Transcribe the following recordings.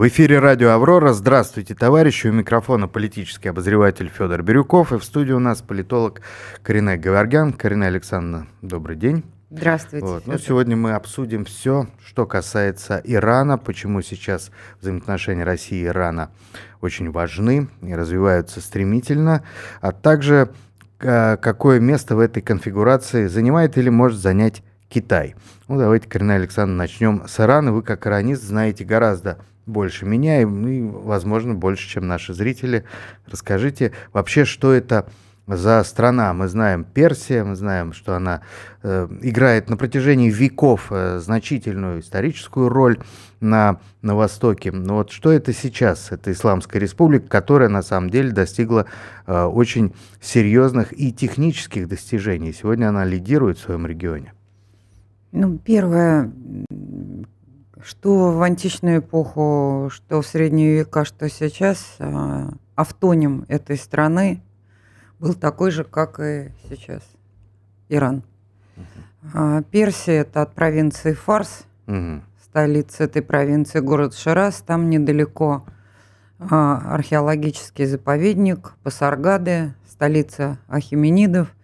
В эфире радио «Аврора». Здравствуйте, товарищи. У микрофона политический обозреватель Федор Бирюков. И в студии у нас политолог Карине Гаваргян. Карине Александровна, добрый день. Здравствуйте. Вот. Ну, сегодня мы обсудим все, что касается Ирана, почему сейчас взаимоотношения России и Ирана очень важны и развиваются стремительно, а также а, какое место в этой конфигурации занимает или может занять Китай. Ну, давайте, Карина Александровна, начнем с Ирана. Вы, как иранист, знаете гораздо больше меня и, возможно, больше, чем наши зрители. Расскажите вообще, что это за страна. Мы знаем Персия, мы знаем, что она э, играет на протяжении веков э, значительную историческую роль на, на Востоке. Но вот что это сейчас? Это Исламская республика, которая на самом деле достигла э, очень серьезных и технических достижений. Сегодня она лидирует в своем регионе. Ну, первое, что в античную эпоху, что в средние века, что сейчас, а, автоним этой страны был такой же, как и сейчас. Иран. Uh-huh. Персия – это от провинции Фарс, столица этой провинции, город Шираз. Там недалеко а, археологический заповедник Пасаргады, столица Ахименидов,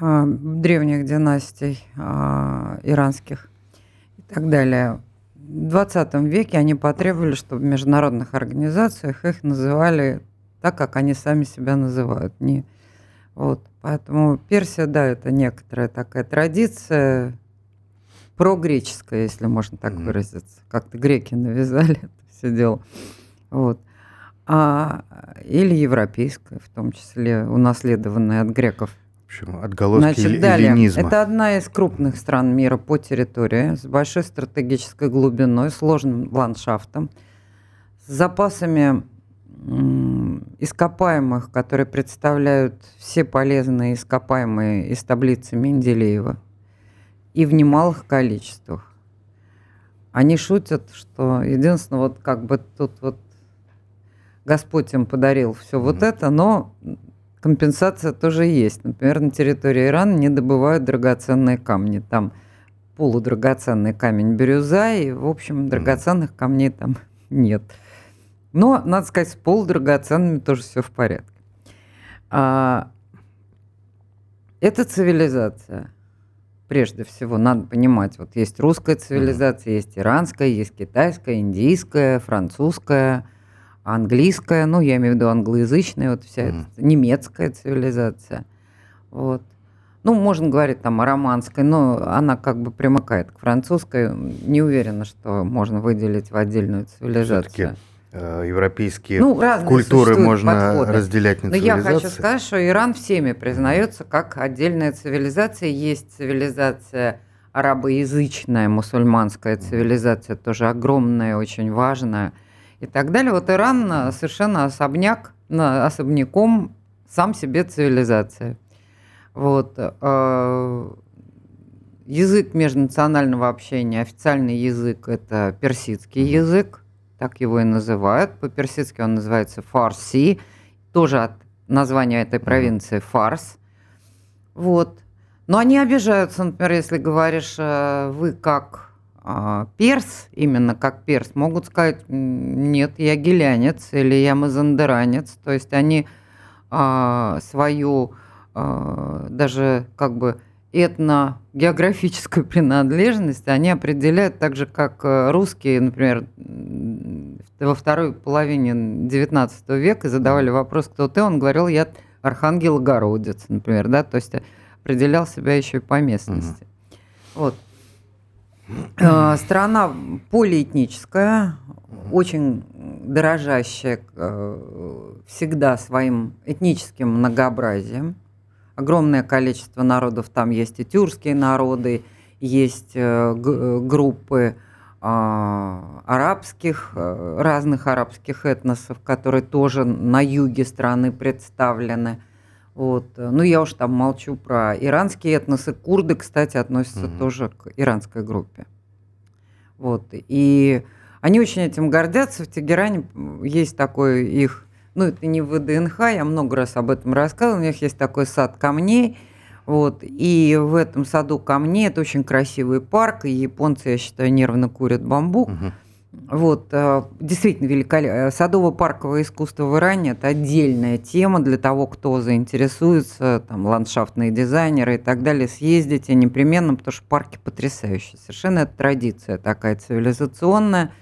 древних династий иранских и так далее. В 20 веке они потребовали, чтобы в международных организациях их называли так, как они сами себя называют. Не, вот. Поэтому Персия, да, это некоторая такая традиция прогреческая, если можно так mm-hmm. выразиться. Как-то греки навязали это все дело. Вот. А, или европейская, в том числе унаследованная от греков общем, отголоски Значит, далее. эллинизма. Это одна из крупных стран мира по территории, с большой стратегической глубиной, сложным ландшафтом, с запасами ископаемых, которые представляют все полезные ископаемые из таблицы Менделеева, и в немалых количествах. Они шутят, что единственное, вот как бы тут вот Господь им подарил все mm-hmm. вот это, но компенсация тоже есть. Например, на территории Ирана не добывают драгоценные камни. Там полудрагоценный камень бирюза, и, в общем, драгоценных камней там нет. Но, надо сказать, с полудрагоценными тоже все в порядке. А, это цивилизация. Прежде всего, надо понимать, вот есть русская цивилизация, есть иранская, есть китайская, индийская, французская – английская, ну, я имею в виду англоязычная, вот вся mm. эта немецкая цивилизация. Вот. Ну, можно говорить там о романской, но она как бы примыкает к французской. Не уверена, что можно выделить в отдельную цивилизацию. Э, европейские ну, культуры можно подходы. разделять на Но я хочу сказать, что Иран всеми признается как отдельная цивилизация. Есть цивилизация арабоязычная, мусульманская цивилизация, тоже огромная, очень важная – и так далее. Вот Иран э, совершенно особняк, особняком сам себе цивилизация. Вот. Э, язык межнационального общения, официальный язык – это персидский язык, так его и называют. По-персидски он называется фарси, тоже от названия этой провинции фарс. Вот. Но они обижаются, например, если говоришь, э, вы как перс, именно как перс, могут сказать, нет, я гелянец или я мазандеранец. То есть они а, свою а, даже как бы этногеографическую принадлежность они определяют так же, как э, русские, например, во второй половине XIX века задавали вопрос, кто ты, он говорил, я архангел Городец, например, да, то есть определял себя еще и по местности. Угу. Вот. Э, страна полиэтническая, очень дорожащая э, всегда своим этническим многообразием. Огромное количество народов там есть и тюркские народы, есть э, группы арабских, разных арабских этносов, которые тоже на юге страны представлены. Вот. Ну, я уж там молчу про иранские этносы. Курды, кстати, относятся угу. тоже к иранской группе. Вот. И они очень этим гордятся. В Тегеране есть такой их, ну, это не в ВДНХ, я много раз об этом рассказывала, у них есть такой сад камней, вот, и в этом саду камней, это очень красивый парк, и японцы, я считаю, нервно курят бамбук, угу. Вот, э, действительно великолепно. Садово-парковое искусство в Иране – это отдельная тема для того, кто заинтересуется, там, ландшафтные дизайнеры и так далее, съездите непременно, потому что парки потрясающие. Совершенно это традиция такая цивилизационная.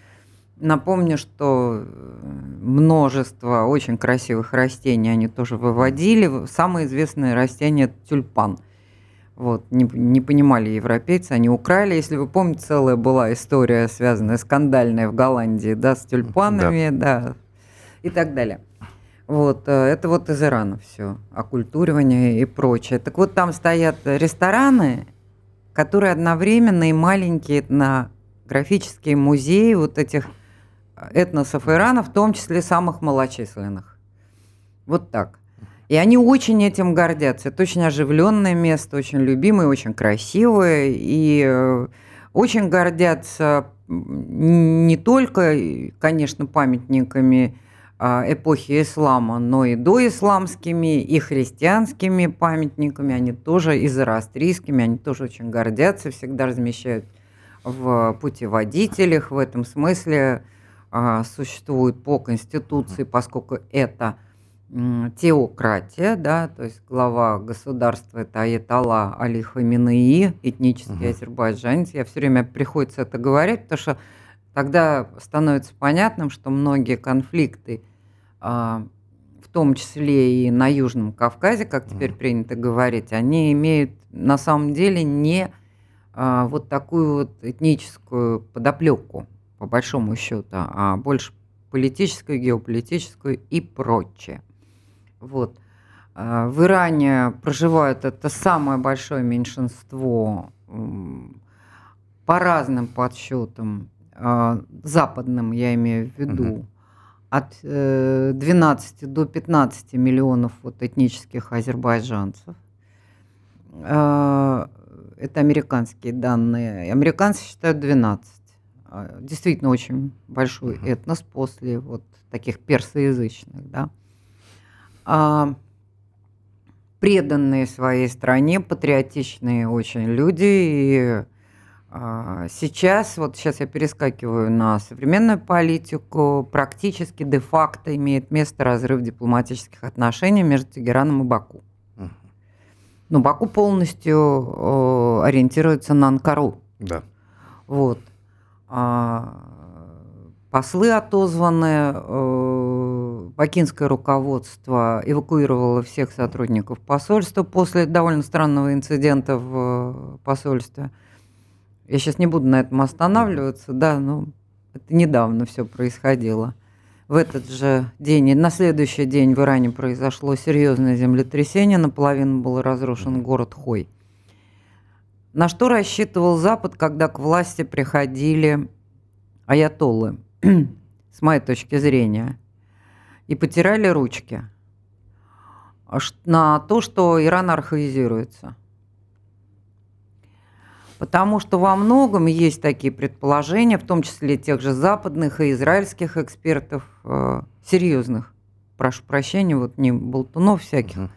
Напомню, что э, множество очень красивых растений они тоже выводили. Самое известное растение – тюльпан – вот, не, не понимали европейцы, они украли. Если вы помните, целая была история, связанная, скандальная в Голландии, да, с тюльпанами, да, да и так далее. Вот, э, это вот из Ирана все, оккультуривание и прочее. Так вот, там стоят рестораны, которые одновременно и маленькие этнографические музеи вот этих этносов Ирана, в том числе самых малочисленных. Вот так. И они очень этим гордятся. Это очень оживленное место, очень любимое, очень красивое. И э, очень гордятся не только, конечно, памятниками а, эпохи ислама, но и доисламскими, и христианскими памятниками. Они тоже, и они тоже очень гордятся, всегда размещают в путеводителях. В этом смысле а, существует по Конституции, поскольку это – теократия, да, то есть глава государства это Аятолла Али Хаминеи, этнический угу. азербайджанец. Я все время приходится это говорить, потому что тогда становится понятным, что многие конфликты, а, в том числе и на Южном Кавказе, как теперь угу. принято говорить, они имеют на самом деле не а, вот такую вот этническую подоплеку, по большому счету, а больше политическую, геополитическую и прочее. Вот. А, в Иране проживают это самое большое меньшинство по разным подсчетам, а, западным я имею в виду, угу. от 12 э, до 15 миллионов вот этнических азербайджанцев. А, это американские данные. Американцы считают 12. Действительно очень большой этнос после вот таких персоязычных, да преданные своей стране, патриотичные очень люди. И а, сейчас, вот сейчас я перескакиваю на современную политику, практически де-факто имеет место разрыв дипломатических отношений между Тегераном и Баку. Но Баку полностью э, ориентируется на Анкару. Да. Вот. А, послы отозваны, э, бакинское руководство эвакуировало всех сотрудников посольства после довольно странного инцидента в э, посольстве. Я сейчас не буду на этом останавливаться, да, но это недавно все происходило. В этот же день на следующий день в Иране произошло серьезное землетрясение, наполовину был разрушен город Хой. На что рассчитывал Запад, когда к власти приходили аятоллы? с моей точки зрения, и потирали ручки на то, что Иран архаизируется. Потому что во многом есть такие предположения, в том числе тех же западных и израильских экспертов, э, серьезных, прошу прощения, вот не болтунов всяких, угу.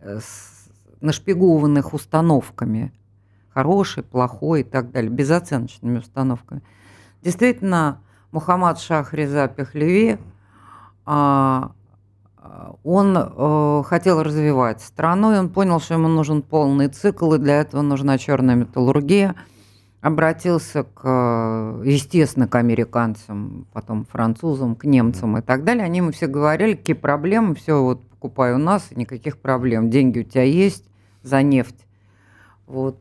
с нашпигованных установками, хороший, плохой и так далее, безоценочными установками. Действительно, Мухаммад Шах Реза Пехлеви, а, он э, хотел развивать страну, и он понял, что ему нужен полный цикл, и для этого нужна черная металлургия. Обратился, к, естественно, к американцам, потом французам, к немцам и так далее. Они ему все говорили, какие проблемы, все, вот покупай у нас, никаких проблем. Деньги у тебя есть за нефть. Вот.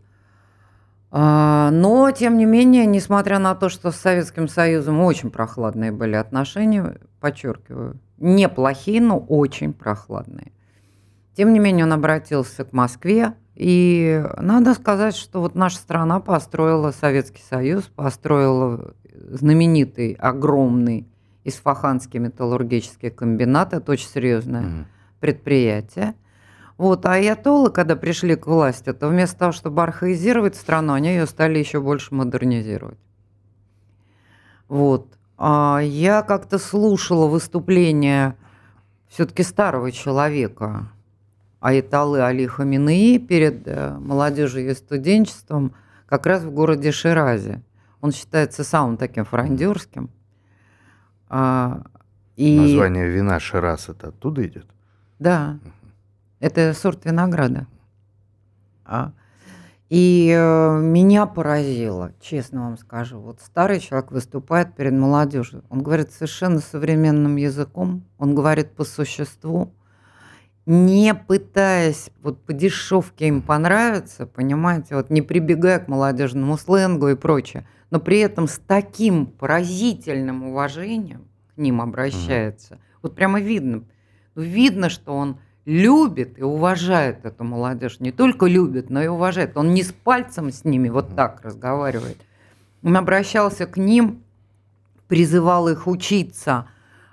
А, но, тем не менее, несмотря на то, что с Советским Союзом очень прохладные были отношения, подчеркиваю, неплохие, но очень прохладные. Тем не менее, он обратился к Москве, и надо сказать, что вот наша страна построила Советский Союз, построила знаменитый, огромный Исфаханский металлургический комбинат. Это очень серьезное mm-hmm. предприятие. Вот, а аятоллы, когда пришли к власти, то вместо того, чтобы архаизировать страну, они ее стали еще больше модернизировать. Вот. А я как-то слушала выступление все-таки старого человека, Аятоллы Али Хаминеи перед э, молодежью и студенчеством как раз в городе Ширазе. Он считается самым таким франдерским. А, и... Название вина Шираз это оттуда идет? Да, это сорт винограда. А, и э, меня поразило, честно вам скажу. Вот старый человек выступает перед молодежью. Он говорит совершенно современным языком, он говорит по существу, не пытаясь вот по дешевке им понравиться, понимаете, вот не прибегая к молодежному сленгу и прочее, но при этом с таким поразительным уважением к ним обращается. Mm-hmm. Вот прямо видно, видно, что он любит и уважает эту молодежь. Не только любит, но и уважает. Он не с пальцем с ними вот так разговаривает. Он обращался к ним, призывал их учиться,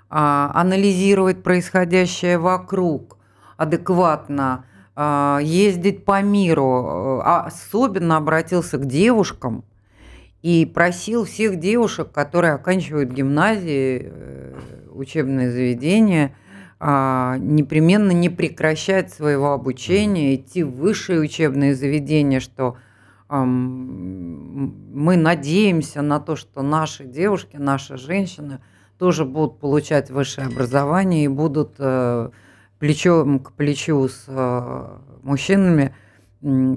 а, анализировать происходящее вокруг, адекватно а, ездить по миру. А особенно обратился к девушкам и просил всех девушек, которые оканчивают гимназии, э, учебные заведения – непременно не прекращать своего обучения, идти в высшие учебные заведения, что мы надеемся на то, что наши девушки, наши женщины тоже будут получать высшее образование и будут э, плечом к плечу с э, мужчинами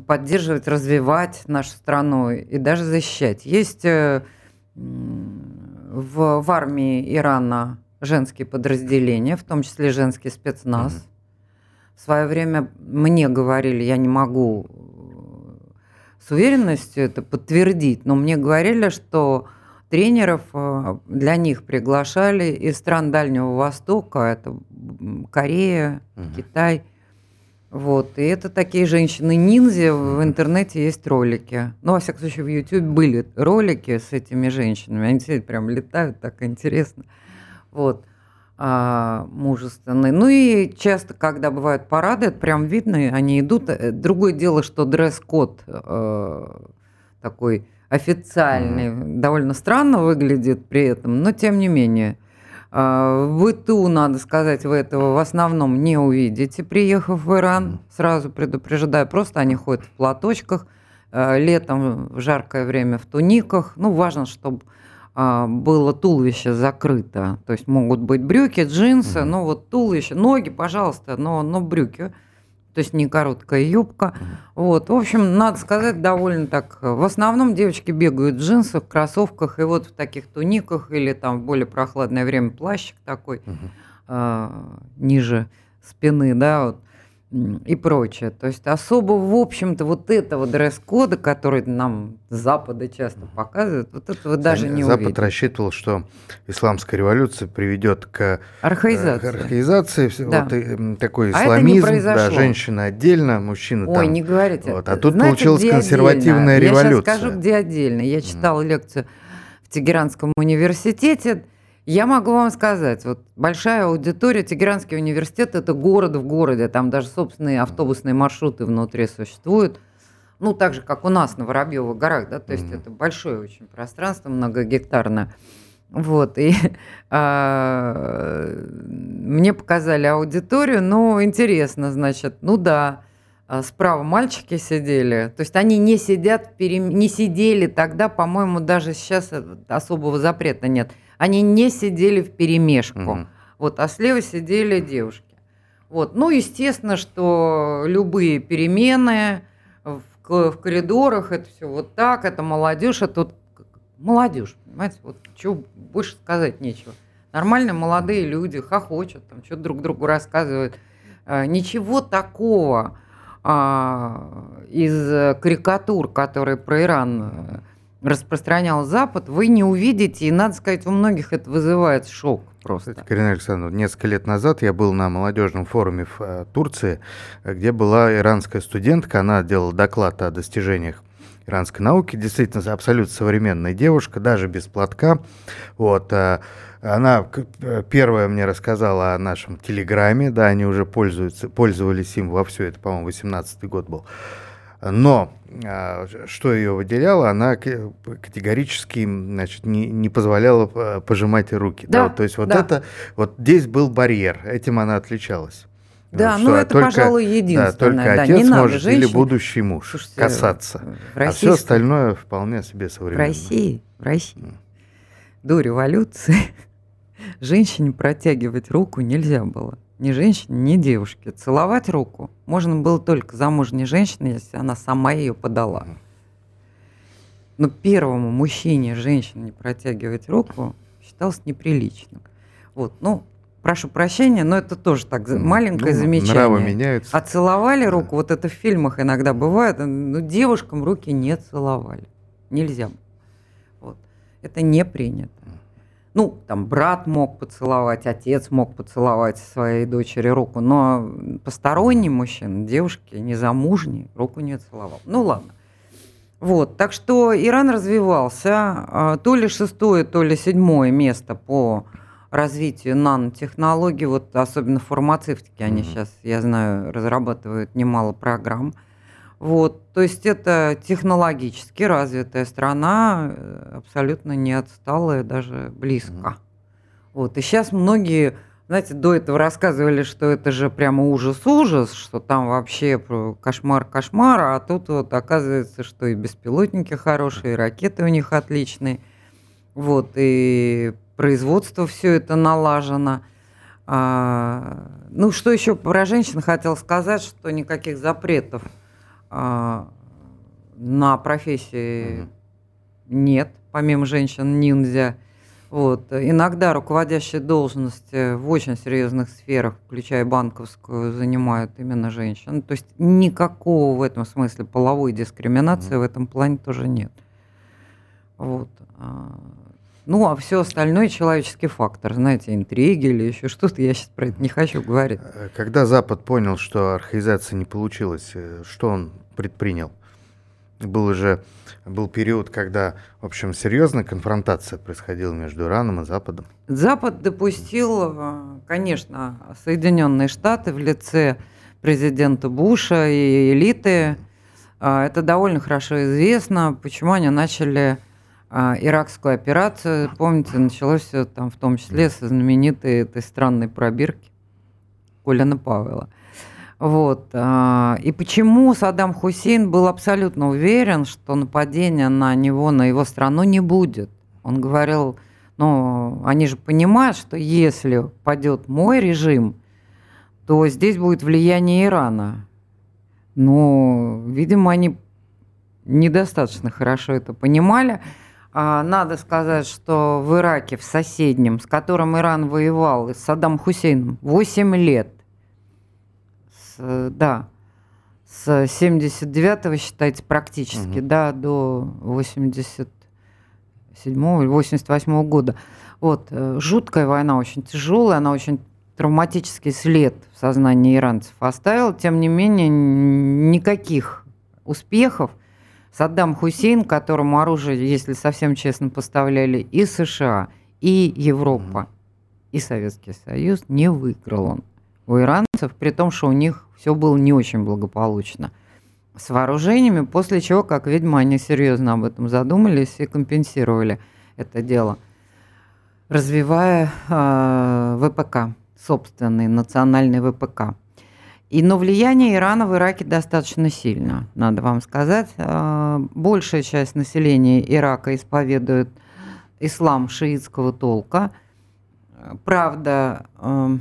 поддерживать, развивать нашу страну и даже защищать. Есть э, в, в армии Ирана женские подразделения, в том числе женский спецназ. Mm-hmm. В свое время мне говорили, я не могу э, с уверенностью это подтвердить, но мне говорили, что тренеров э, для них приглашали из стран Дальнего Востока, это Корея, угу. Китай. Вот. И это такие женщины-ниндзя. В интернете есть ролики. Ну, во всяком случае, в YouTube были ролики с этими женщинами. Они все прям летают, так интересно. Вот а, мужественный. Ну и часто, когда бывают парады, это прям видно, они идут. Э, другое дело, что дресс-код э, такой официальный, mm-hmm. довольно странно выглядит при этом, но тем не менее. Э, в ИТУ, надо сказать, вы этого в основном не увидите, приехав в Иран, сразу предупреждаю, просто они ходят в платочках, э, летом в жаркое время в туниках. Ну, важно, чтобы а, было туловище закрыто. То есть могут быть брюки, джинсы, угу. ну вот туловище, ноги, пожалуйста, но, но брюки. То есть не короткая юбка. Угу. Вот. В общем, надо сказать, довольно так. В основном девочки бегают в джинсах, кроссовках и вот в таких туниках или там в более прохладное время плащик такой э, ниже спины, да, вот и прочее. То есть особо, в общем-то, вот этого дресс-кода, который нам с Запада часто показывают, вот этого даже не Запад увидеть. рассчитывал, что исламская революция приведет к э, архаизации, к архаизации да. вот, и, такой а исламизм, а да, женщина отдельно, мужчина Ой, там. не говорите. Вот, а тут Знаете, получилась консервативная отдельно? революция. Я сейчас скажу, где отдельно. Я читала mm. лекцию в Тегеранском университете, я могу вам сказать, вот большая аудитория, Тегеранский университет – это город в городе, там даже собственные автобусные маршруты внутри существуют. Ну, так же, как у нас на Воробьевых горах, да, то есть mm-hmm. это большое очень пространство, многогектарное. Вот, и а, мне показали аудиторию, ну, интересно, значит, ну да, справа мальчики сидели, то есть они не сидят, не сидели тогда, по-моему, даже сейчас особого запрета нет – они не сидели в перемешку. Угу. Вот, а слева сидели девушки. Вот. Ну, естественно, что любые перемены в, в коридорах, это все вот так, это молодежь, это вот молодежь, понимаете, вот чего больше сказать нечего. Нормальные молодые люди хохочут, там что-то друг другу рассказывают. А, ничего такого из карикатур, которые про Иран распространял Запад, вы не увидите, и, надо сказать, у многих это вызывает шок просто. Карина Александровна, несколько лет назад я был на молодежном форуме в э, Турции, где была иранская студентка, она делала доклад о достижениях иранской науки, действительно абсолютно современная девушка, даже без платка. Вот, э, она э, первая мне рассказала о нашем телеграме, да, они уже пользуются, пользовались им во все, это, по-моему, 18 год был. Но а, что ее выделяло, она категорически значит, не, не позволяла а, пожимать руки. Да, да, то есть вот да. это, вот здесь был барьер, этим она отличалась. Да, ну это, только, пожалуй, единственное. Да, только да, отец не может женщине. или будущий муж Слушайте, касаться. А все остальное вполне себе современно. В России, в России, до революции женщине протягивать руку нельзя было. Ни женщине, ни девушке. Целовать руку можно было только замужней женщине, если она сама ее подала. Но первому мужчине женщине протягивать руку считалось неприличным. Вот, ну, прошу прощения, но это тоже так маленькое ну, замечание. Нравы меняются. А целовали руку, вот это в фильмах иногда бывает, ну, девушкам руки не целовали. Нельзя. Вот. Это не принято. Ну, там брат мог поцеловать, отец мог поцеловать своей дочери руку, но посторонний мужчина, девушки, незамужний, руку не целовал. Ну ладно. Вот, так что Иран развивался, а, то ли шестое, то ли седьмое место по развитию нанотехнологий, вот особенно в фармацевтике, они mm-hmm. сейчас, я знаю, разрабатывают немало программ. Вот, то есть это технологически развитая страна, э, абсолютно не отсталая, даже близко. Mm-hmm. Вот, и сейчас многие, знаете, до этого рассказывали, что это же прямо ужас-ужас, что там вообще кошмар-кошмар, а тут вот оказывается, что и беспилотники хорошие, и ракеты у них отличные. Вот, и производство все это налажено. А, ну, что еще про женщин хотел сказать, что никаких запретов а, на профессии угу. нет, помимо женщин ниндзя. Вот. Иногда руководящие должности в очень серьезных сферах, включая банковскую, занимают именно женщины. То есть никакого в этом смысле половой дискриминации mm в этом плане тоже нет. Вот. А, ну, а все остальное человеческий фактор, знаете, интриги или еще что-то, я сейчас про это не хочу говорить. Э, когда Запад понял, что архаизация не получилась, э, что он предпринял? Был уже был период, когда, в общем, серьезная конфронтация происходила между Ираном и Западом. Запад допустил, э, конечно, Соединенные Штаты в лице президента Буша и элиты. Это довольно хорошо известно, почему они начали а, иракскую операцию. Помните, началось все там в том числе со знаменитой этой странной пробирки Колина Павела. Вот. А, и почему Саддам Хусейн был абсолютно уверен, что нападения на него, на его страну не будет? Он говорил, ну, они же понимают, что если падет мой режим, то здесь будет влияние Ирана. Но, видимо, они недостаточно хорошо это понимали. А, надо сказать, что в Ираке, в соседнем, с которым Иран воевал, с Саддам Хусейном, 8 лет. С, да, с 79-го считается практически, угу. да, до 87 или 88 -го года. Вот, э, жуткая война, очень тяжелая, она очень травматический след в сознании иранцев оставила. Тем не менее, никаких успехов – Саддам Хусейн, которому оружие, если совсем честно, поставляли и США, и Европа, и Советский Союз, не выиграл он у иранцев, при том, что у них все было не очень благополучно с вооружениями, после чего, как видимо, они серьезно об этом задумались и компенсировали это дело, развивая э, ВПК, собственный национальный ВПК. И, но влияние Ирана в Ираке достаточно сильно, надо вам сказать. А, большая часть населения Ирака исповедует ислам шиитского толка. Правда, а,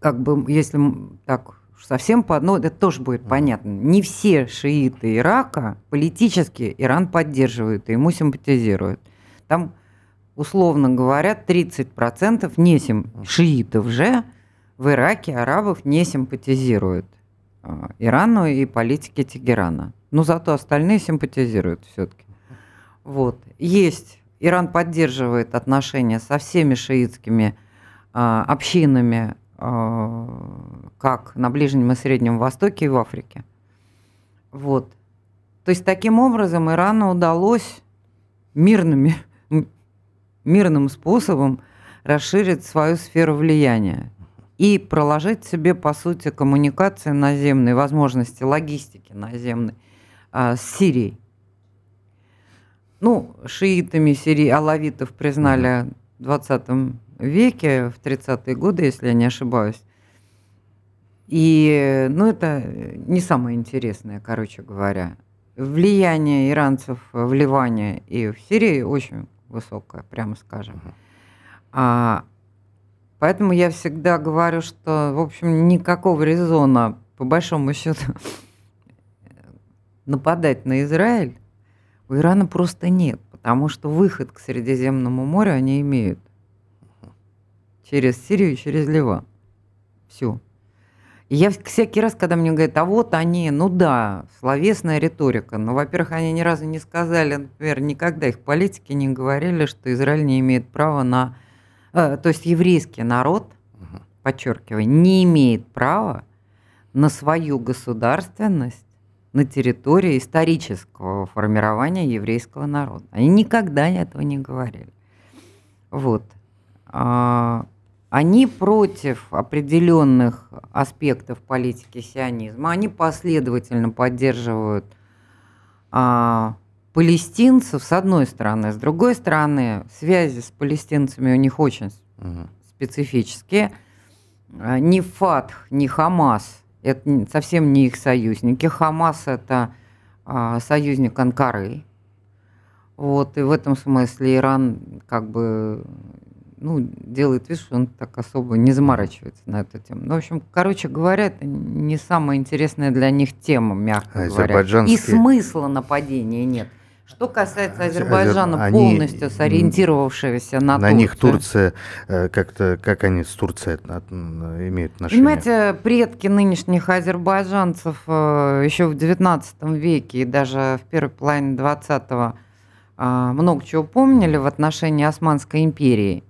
как бы, если так совсем по одной, это тоже будет понятно. Не все шииты Ирака политически Иран поддерживают и ему симпатизируют. Там, условно говоря, 30% не сим... шиитов же – в Ираке арабов не симпатизируют а, Ирану и политике Тегерана. Но зато остальные симпатизируют все-таки. Вот. Есть. Иран поддерживает отношения со всеми шиитскими а, общинами, а, как на Ближнем и Среднем Востоке и в Африке. Вот. То есть таким образом Ирану удалось мирными, мирным способом расширить свою сферу влияния и проложить себе, по сути, коммуникации наземной, возможности логистики наземной а, с Сирией. Ну, шиитами Сирии алавитов признали в 20 веке, в 30-е годы, если я не ошибаюсь. И, ну, это не самое интересное, короче говоря. Влияние иранцев в Ливане и в Сирии очень высокое, прямо скажем. А, Поэтому я всегда говорю, что, в общем, никакого резона, по большому счету, нападать на Израиль у Ирана просто нет, потому что выход к Средиземному морю они имеют через Сирию через Ливан. Все. И я всякий раз, когда мне говорят, а вот они, ну да, словесная риторика, но, во-первых, они ни разу не сказали, например, никогда их политики не говорили, что Израиль не имеет права на... Э, то есть еврейский народ, подчеркиваю, не имеет права на свою государственность на территории исторического формирования еврейского народа. Они никогда этого не говорили. Вот. А, они против определенных аспектов политики сионизма, они последовательно поддерживают а, палестинцев с одной стороны, с другой стороны связи с палестинцами у них очень угу. специфические. А, ни Фатх, ни Хамас это совсем не их союзники. Хамас это а, союзник Анкары. Вот, и в этом смысле Иран как бы ну, делает вид, что он так особо не заморачивается на эту тему. Ну, в общем, короче говоря, это не самая интересная для них тема, мягко говоря. И смысла нападения нет. Что касается Азербайджана, они, полностью сориентировавшегося на, на Турцию. них Турция, э, как-то, как они с Турцией имеют отношение? Понимаете, предки нынешних азербайджанцев э, еще в XIX веке и даже в первой половине XX э, много чего помнили в отношении Османской империи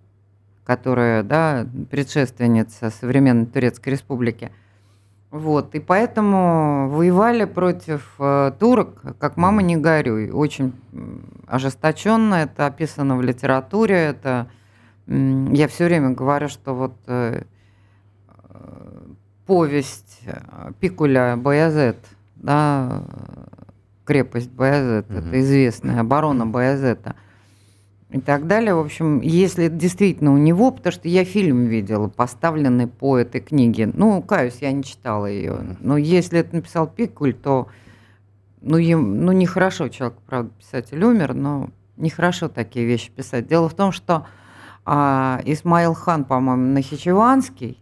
которая, да, предшественница современной Турецкой республики. Вот, и поэтому воевали против э, турок, как мама не горюй, очень ожесточенно, это описано в литературе, это э, я все время говорю, что вот э, повесть Пикуля Баязет, да, крепость Баязет, угу. это известная оборона Баязета – и так далее. В общем, если действительно у него, потому что я фильм видела, поставленный по этой книге. Ну, каюсь, я не читала ее. Но если это написал Пикуль, то ну, им, ну нехорошо человек, правда, писатель умер, но нехорошо такие вещи писать. Дело в том, что а, Исмаил Хан, по-моему, Нахичеванский,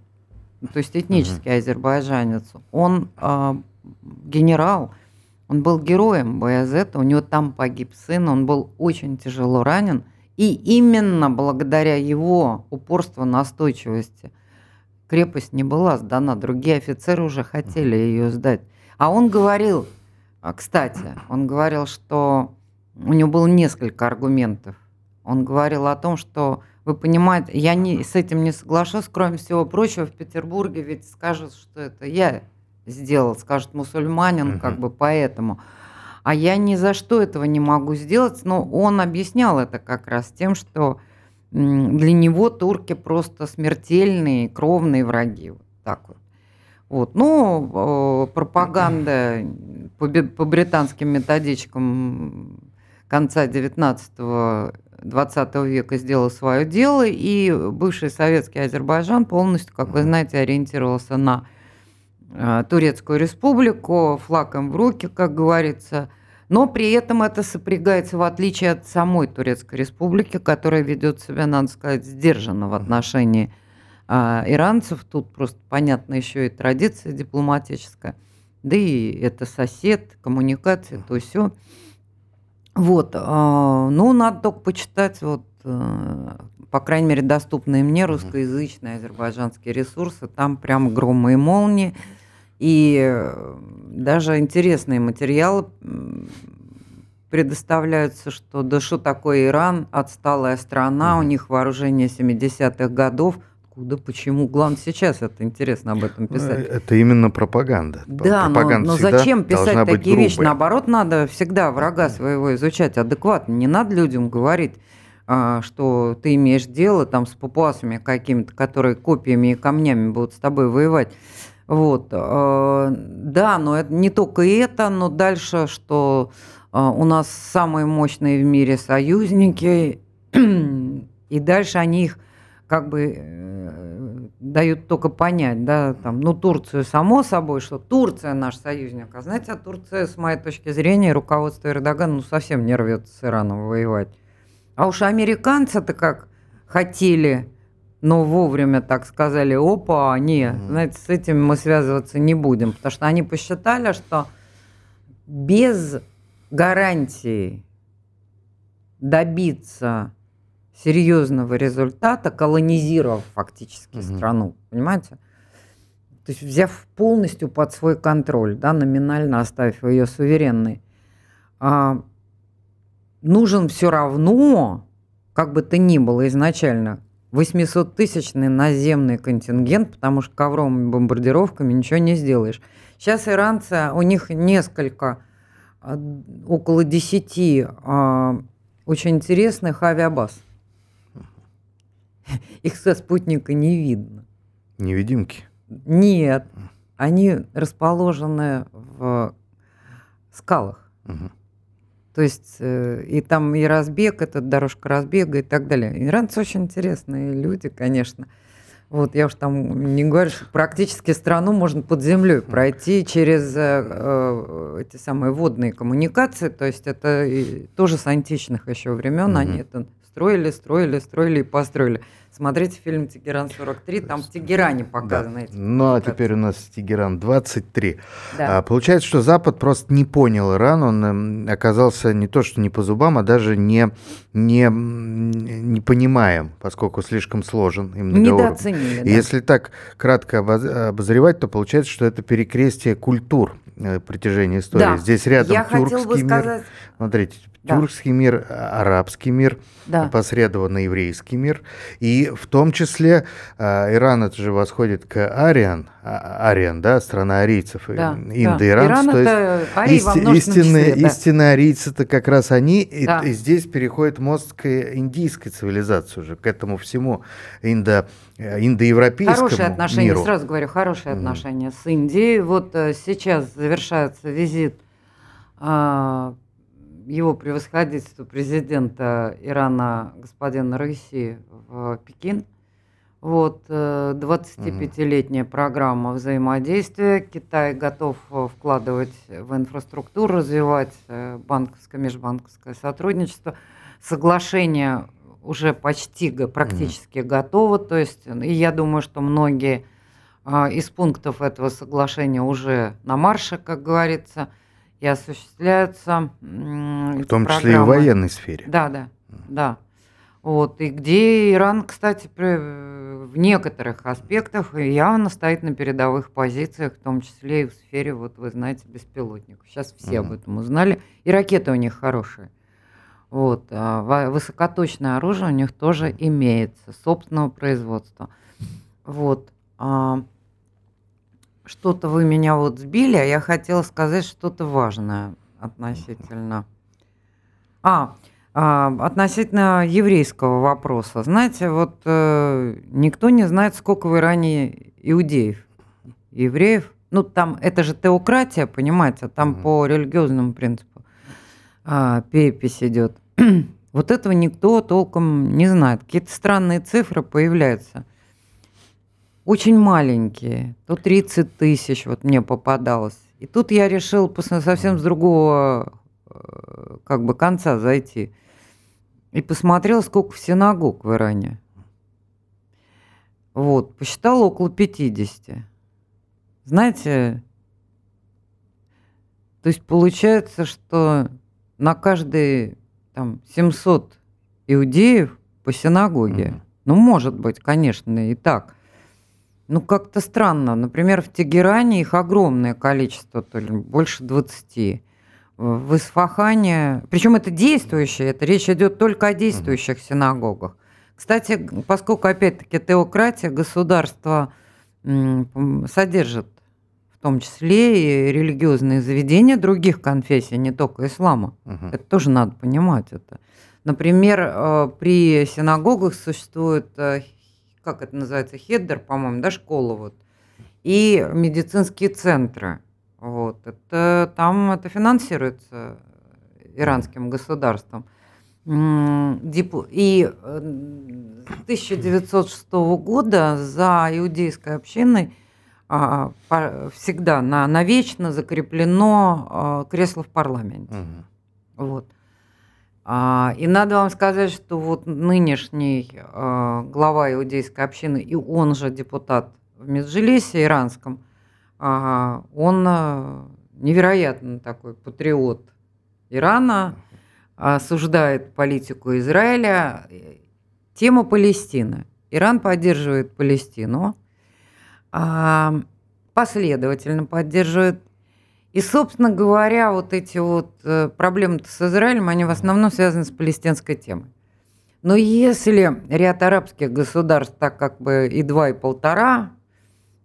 то есть этнический uh-huh. азербайджанец, он а, генерал, он был героем Баязета, у него там погиб сын, он был очень тяжело ранен – и именно благодаря его упорству, настойчивости крепость не была сдана. Другие офицеры уже хотели ее сдать. А он говорил, а, кстати, он говорил, что у него было несколько аргументов. Он говорил о том, что вы понимаете, я не, с этим не соглашусь, кроме всего прочего, в Петербурге ведь скажут, что это я сделал, скажет мусульманин, как бы поэтому а я ни за что этого не могу сделать. Но он объяснял это как раз тем, что для него турки просто смертельные, кровные враги. Вот так вот. Вот. Ну, пропаганда по, по британским методичкам конца 19 20 века сделала свое дело, и бывший советский Азербайджан полностью, как вы знаете, ориентировался на Э, Турецкую республику, флагом в руки, как говорится. Но при этом это сопрягается, в отличие от самой Турецкой республики, которая ведет себя, надо сказать, сдержанно в отношении а, иранцев. Тут просто понятно еще и традиция дипломатическая. Да и это сосед, коммуникация, то все. Вот, а, ну, надо только почитать, вот, а, по крайней мере, доступные мне русскоязычные азербайджанские ресурсы. Там прям громы и молнии. И даже интересные материалы предоставляются, что да что такое Иран, отсталая страна, у них вооружение 70-х годов, Откуда, почему? Главное, сейчас это интересно об этом писать. Э, это именно пропаганда. Да, пропаганда но, но зачем писать такие вещи? Наоборот, надо всегда врага своего изучать адекватно. Не надо людям говорить, а, что ты имеешь дело там с папуасами какими-то, которые копьями и камнями будут с тобой воевать. Вот. Э, да, но это не только это, но дальше, что э, у нас самые мощные в мире союзники, и дальше они их как бы э, дают только понять, да, там, ну, Турцию само собой, что Турция наш союзник. А знаете, а Турция, с моей точки зрения, руководство Эрдогана, ну, совсем не рвется с Ираном воевать. А уж американцы-то как хотели но вовремя так сказали, опа, не, знаете, с этим мы связываться не будем, потому что они посчитали, что без гарантии добиться серьезного результата, колонизировав фактически угу. страну, понимаете? То есть взяв полностью под свой контроль, да, номинально оставив ее суверенной, а, нужен все равно, как бы то ни было изначально, 800-тысячный наземный контингент, потому что ковровыми бомбардировками ничего не сделаешь. Сейчас иранцы, у них несколько, а, около 10 а, очень интересных авиабаз. Их со спутника не видно. Невидимки? Нет. Они расположены в скалах. Угу. То есть э, и там и разбег, это дорожка разбега и так далее. Иранцы очень интересные люди, конечно. Вот я уж там не говорю, что практически страну можно под землей пройти через э, э, эти самые водные коммуникации. То есть это и, тоже с античных еще времен mm-hmm. они это строили, строили, строили и построили. Смотрите фильм «Тегеран-43», там в Тегеране показаны эти Ну, а теперь у нас Тегеран-23. Да. А, получается, что Запад просто не понял Иран, он эм, оказался не то, что не по зубам, а даже не, не, не понимаем, поскольку слишком сложен. Им Недооценили, да. Если так кратко обозревать, то получается, что это перекрестие культур э, протяжении истории. Да. Здесь рядом Я тюркский мир. Сказать... Смотрите, да. тюркский мир, а, арабский мир, да. опосредованно еврейский мир. И в том числе э, Иран это же восходит к Ариан, а, Ариан, да, страна арийцев, да, индоиранцы. Да. то есть арий исти, истинные, числе, да. истинные арийцы это как раз они, да. и, и здесь переходит мост к индийской цивилизации уже, к этому всему индо, э, индоевропейскому Хорошие отношения, миру. сразу говорю, хорошие mm. отношения с Индией. Вот э, сейчас завершается визит э, его превосходительству президента Ирана господина Рыси в Пекин. Вот, 25-летняя э, программа взаимодействия. Китай готов э, вкладывать в инфраструктуру, развивать э, банковское, межбанковское сотрудничество. Соглашение уже почти, практически mm готово. То есть, и я думаю, что многие из пунктов этого соглашения уже на марше, как говорится – и осуществляются В том числе программы. и в военной сфере. Да, да, да. Вот, и где Иран, кстати, в некоторых аспектах явно стоит на передовых позициях, в том числе и в сфере, вот вы знаете, беспилотников. Сейчас все угу. об этом узнали. И ракеты у них хорошие. Вот, а высокоточное оружие у них тоже имеется, собственного производства. Вот. А, что-то вы меня вот сбили, а я хотела сказать что-то важное относительно. А, а относительно еврейского вопроса. Знаете, вот э, никто не знает, сколько в Иране иудеев, евреев. Ну, там, это же теократия, понимаете, там mm по религиозному принципу а, перепись идет. вот этого никто толком не знает. Какие-то странные цифры появляются очень маленькие, то 30 тысяч вот мне попадалось. И тут я решил совсем с другого э, как бы конца зайти. И посмотрел, сколько в синагог в Иране. Вот, посчитал около 50. Знаете, то есть получается, что на каждые там 700 иудеев по синагоге. Mm-hmm. Ну, может быть, конечно, и так. Ну, как-то странно. Например, в Тегеране их огромное количество, то ли больше 20. В Исфахане, причем это действующие, это речь идет только о действующих синагогах. Кстати, поскольку, опять-таки, теократия, государство содержит в том числе и религиозные заведения других конфессий, не только ислама. Угу. Это тоже надо понимать. Это. Например, э, при синагогах существует э, как это называется, хеддер, по-моему, да, школа вот, и медицинские центры. Вот, это, там это финансируется иранским государством. И э, с 1906 года за иудейской общиной а, всегда на, навечно закреплено а, кресло в парламенте. Угу. Вот. А, и надо вам сказать, что вот нынешний глава иудейской общины, и он же депутат в Меджилисе иранском, он э, невероятно такой патриот Ирана, осуждает политику Израиля. Тема Палестины. Иран поддерживает Палестину, последовательно поддерживает и, собственно говоря, вот эти вот э, проблемы с Израилем, они в основном связаны с палестинской темой. Но если ряд арабских государств, так как бы и два, и полтора,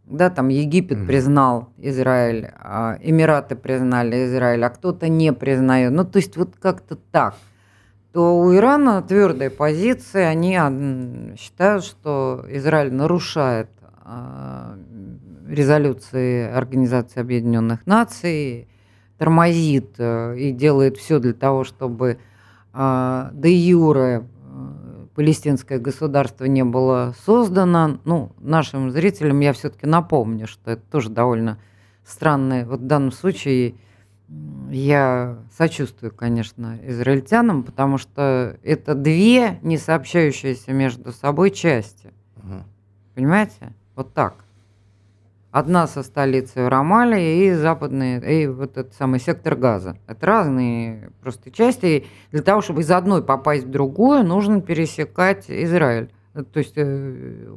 да, там Египет mm-hmm. признал Израиль, а Эмираты признали Израиль, а кто-то не признает, ну то есть вот как-то так, то у Ирана твердая позиция, они считают, что Израиль нарушает а, резолюции Организации Объединенных Наций, тормозит э, и делает все для того, чтобы де юре э, палестинское государство не было создано. Ну, нашим зрителям я все-таки напомню, что это тоже довольно странное. Вот в данном случае я сочувствую, конечно, израильтянам, потому что это две не сообщающиеся между собой части. Угу. Понимаете? Вот так. Одна со столицей в Рамале и западный, и вот этот самый сектор газа. Это разные просто части. И для того, чтобы из одной попасть в другую, нужно пересекать Израиль. То есть э,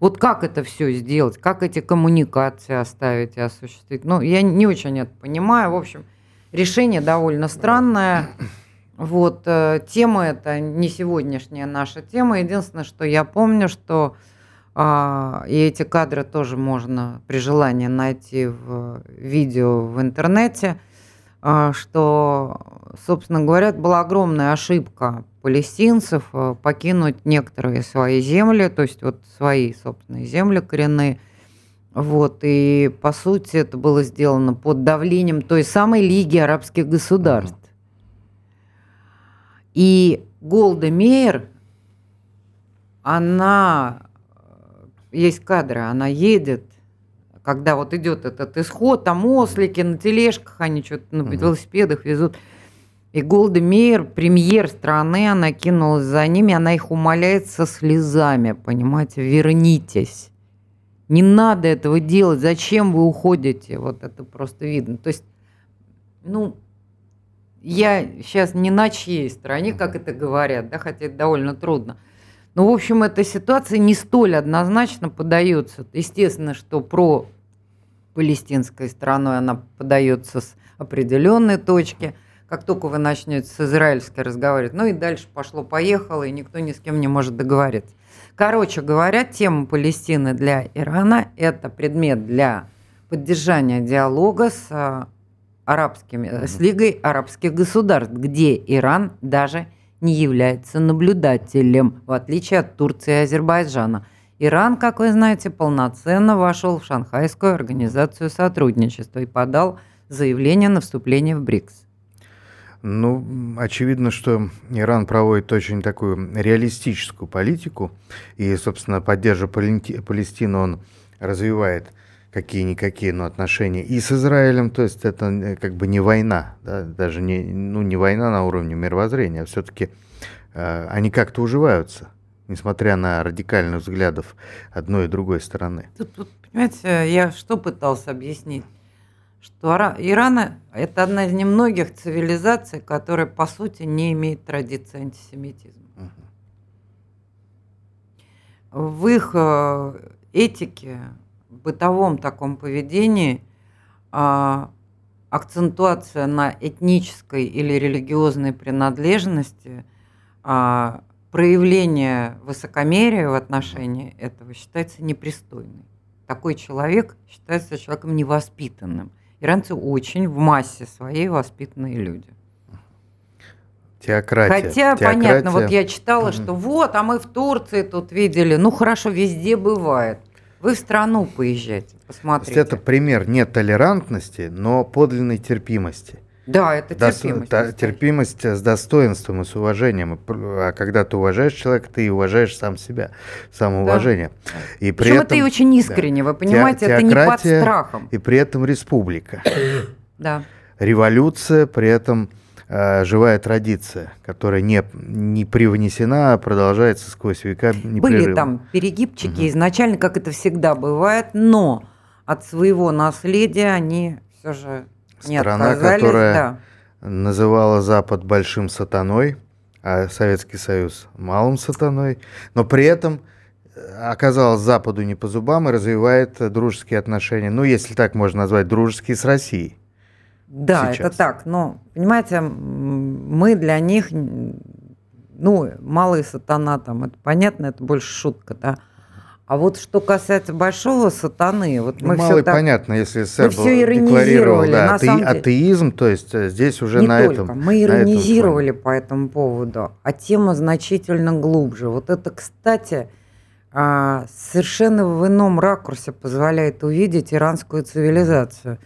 вот как это все сделать, как эти коммуникации оставить и осуществить. Ну, я не очень это понимаю. В общем, решение довольно странное. Вот, э, тема это не сегодняшняя наша тема. Единственное, что я помню, что а, и эти кадры тоже можно при желании найти в видео в интернете, а, что, собственно говоря, была огромная ошибка палестинцев а, покинуть некоторые свои земли, то есть вот свои собственные земли коренные. Вот, и по сути это было сделано под давлением той самой Лиги арабских государств. И Голда Мейер, она есть кадры, она едет, когда вот идет этот исход, там ослики на тележках, они что-то на велосипедах везут. И Голда Мейер, премьер страны, она кинулась за ними, она их умоляет со слезами, понимаете, вернитесь. Не надо этого делать, зачем вы уходите? Вот это просто видно. То есть, ну, я сейчас не на чьей стороне, как это говорят, да, хотя это довольно трудно. Ну, в общем, эта ситуация не столь однозначно подается. Естественно, что про палестинской стороной она подается с определенной точки. Как только вы начнете с израильской разговаривать, ну и дальше пошло-поехало, и никто ни с кем не может договориться. Короче говоря, тема Палестины для Ирана – это предмет для поддержания диалога с а, арабскими, с Лигой арабских государств, где Иран даже не не является наблюдателем, в отличие от Турции и Азербайджана. Иран, как вы знаете, полноценно вошел в Шанхайскую организацию сотрудничества и подал заявление на вступление в БРИКС. Ну, очевидно, что Иран проводит очень такую реалистическую политику, и, собственно, поддерживая Палестину, он развивает какие-никакие, но отношения и с Израилем, то есть это э, как бы не война, да, даже не, ну, не война на уровне мировоззрения, а все-таки э, они как-то уживаются, несмотря на радикальных взглядов одной и другой стороны. Тут, тут, понимаете, я что пытался объяснить? Что Иран – это одна из немногих цивилизаций, которая, по сути, не имеет традиции антисемитизма. Угу. В их э, этике бытовом таком поведении а, акцентуация на этнической или религиозной принадлежности, а, проявление высокомерия в отношении этого считается непристойным. Такой человек считается человеком невоспитанным. Иранцы очень в массе своей воспитанные люди. Теократия. Хотя, Теократия. понятно, вот я читала, что вот, а мы в Турции тут видели. Ну хорошо, везде бывает. Вы в страну поезжайте, посмотрите. это пример не толерантности, но подлинной терпимости. Да, это терпимость. До, терпимость с достоинством и с уважением. А когда ты уважаешь человека, ты уважаешь сам себя, самоуважение. Да. И при Причем этом, это и очень искренне, да, вы понимаете, те, это не под страхом. И при этом республика. Да. Революция, при этом э, живая традиция, которая не, не привнесена, а продолжается сквозь века непрерывно. Были там перегибчики угу. изначально, как это всегда бывает, но от своего наследия они все же не Страна, отказались. которая да. называла Запад большим сатаной, а Советский Союз малым сатаной, но при этом оказалось Западу не по зубам и развивает дружеские отношения, ну, если так можно назвать, дружеские с Россией. Да, сейчас. это так. Но, понимаете, мы для них, ну, малый сатана там, это понятно, это больше шутка, да. А вот что касается большого сатаны, вот мы ну, все так, понятно, если СССР был, декларировал да, ате, атеизм, то есть э, здесь уже не на только. этом. Мы иронизировали по этому поводу, а тема значительно глубже. Вот это, кстати, а, совершенно в ином ракурсе позволяет увидеть иранскую цивилизацию.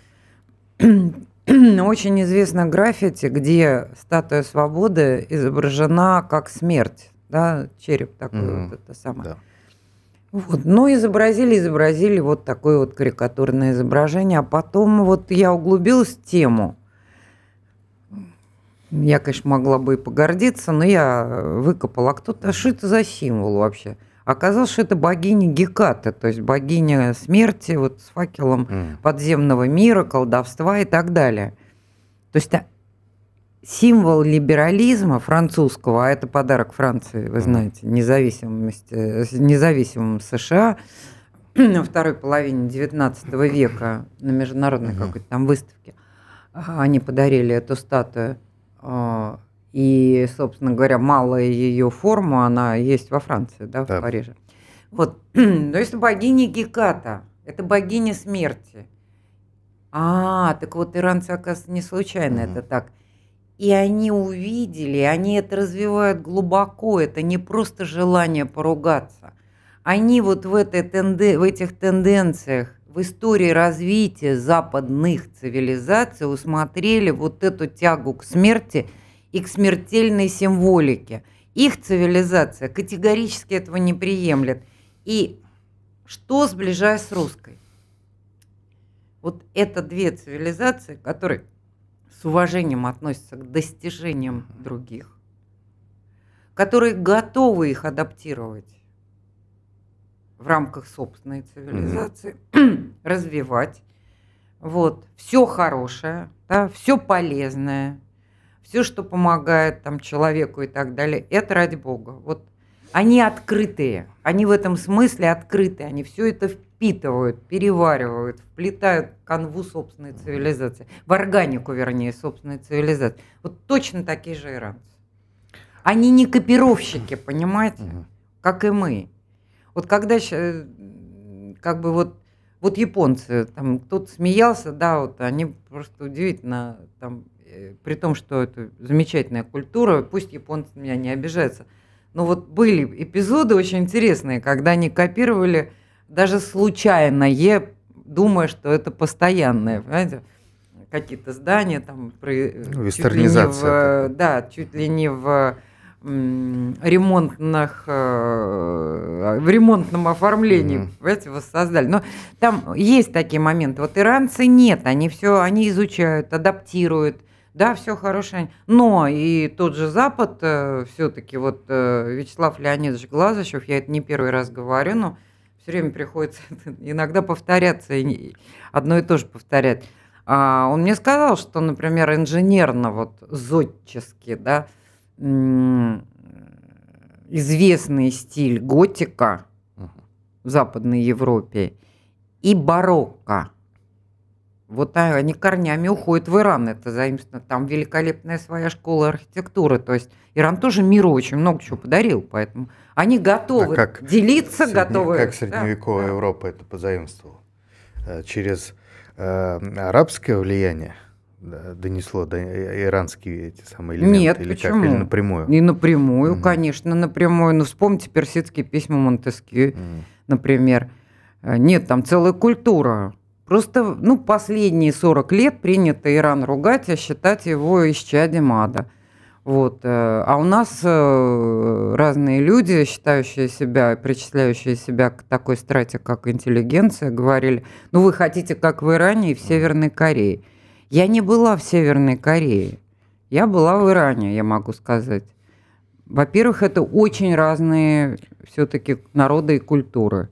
Очень известно граффити, где статуя свободы изображена как смерть, да, череп такой mm-hmm. вот это самое. Да. Вот. Но изобразили, изобразили вот такое вот карикатурное изображение. А потом вот я углубилась в тему. Я, конечно, могла бы и погордиться, но я выкопала. А кто-то, что это за символ вообще? Оказалось, что это богиня Геката, то есть богиня смерти вот с факелом mm. подземного мира, колдовства и так далее. То есть символ либерализма французского, а это подарок Франции, вы знаете, независимости, независимым США на второй половине XIX века на международной какой-то там выставке. А, они подарили эту статую. И, собственно говоря, малая ее форма, она есть во Франции, да, в да. Париже. Вот, то есть богиня Геката, это богиня смерти. А, так вот иранцы, оказывается, не случайно mm-hmm. это так. И они увидели, они это развивают глубоко, это не просто желание поругаться. Они вот в, этой тенде, в этих тенденциях, в истории развития западных цивилизаций усмотрели вот эту тягу к смерти и к смертельной символике. Их цивилизация категорически этого не приемлет. И что сближает с русской? Вот это две цивилизации, которые с уважением относятся к достижениям других, которые готовы их адаптировать в рамках собственной цивилизации, mm-hmm. развивать. Вот, все хорошее, да, все полезное, все, что помогает там человеку и так далее, это ради Бога. Вот они открытые, они в этом смысле открытые, они все это впитывают, переваривают, вплетают в канву собственной цивилизации, в органику, вернее, собственной цивилизации. Вот точно такие же иранцы. Они не копировщики, понимаете, как и мы. Вот когда как бы вот вот японцы, там кто-то смеялся, да, вот они просто удивительно, там, э, при том, что это замечательная культура, пусть японцы меня не обижаются, но вот были эпизоды очень интересные, когда они копировали даже случайное, думая, что это постоянное, понимаете? Какие-то здания там... Ну, чуть ли не в, да, чуть ли не в ремонтных, э, в ремонтном оформлении, mm-hmm. понимаете, воссоздали. Но там есть такие моменты. Вот иранцы нет, они все, они изучают, адаптируют, да, все хорошее. Но и тот же Запад, э, все-таки вот э, Вячеслав Леонидович Глазачев, я это не первый раз говорю, но все время приходится иногда повторяться, и одно и то же повторять. А, он мне сказал, что, например, инженерно, вот зодчески, да, известный стиль готика в Западной Европе и барокко – вот они корнями уходят в Иран. Это заимствовано. Там великолепная своя школа архитектуры. То есть Иран тоже миру очень много чего подарил. Поэтому они готовы а как делиться, средне, готовы. Как средневековая да, Европа это позаимствовала? Э, через э, арабское влияние донесло до иранские эти самые элементы? Нет, или почему? Как? Или напрямую? Не напрямую, угу. конечно, напрямую. Ну, вспомните персидские письма Монтескью, угу. например. Э, нет, там целая культура Просто, ну, последние 40 лет принято Иран ругать, а считать его исчадием ада. Вот. Э, а у нас э, разные люди, считающие себя, причисляющие себя к такой страте, как интеллигенция, говорили, ну вы хотите, как в Иране и в Северной Корее. Я не была в Северной Корее. Я была в Иране, я могу сказать. Во-первых, это очень разные все-таки народы и культуры.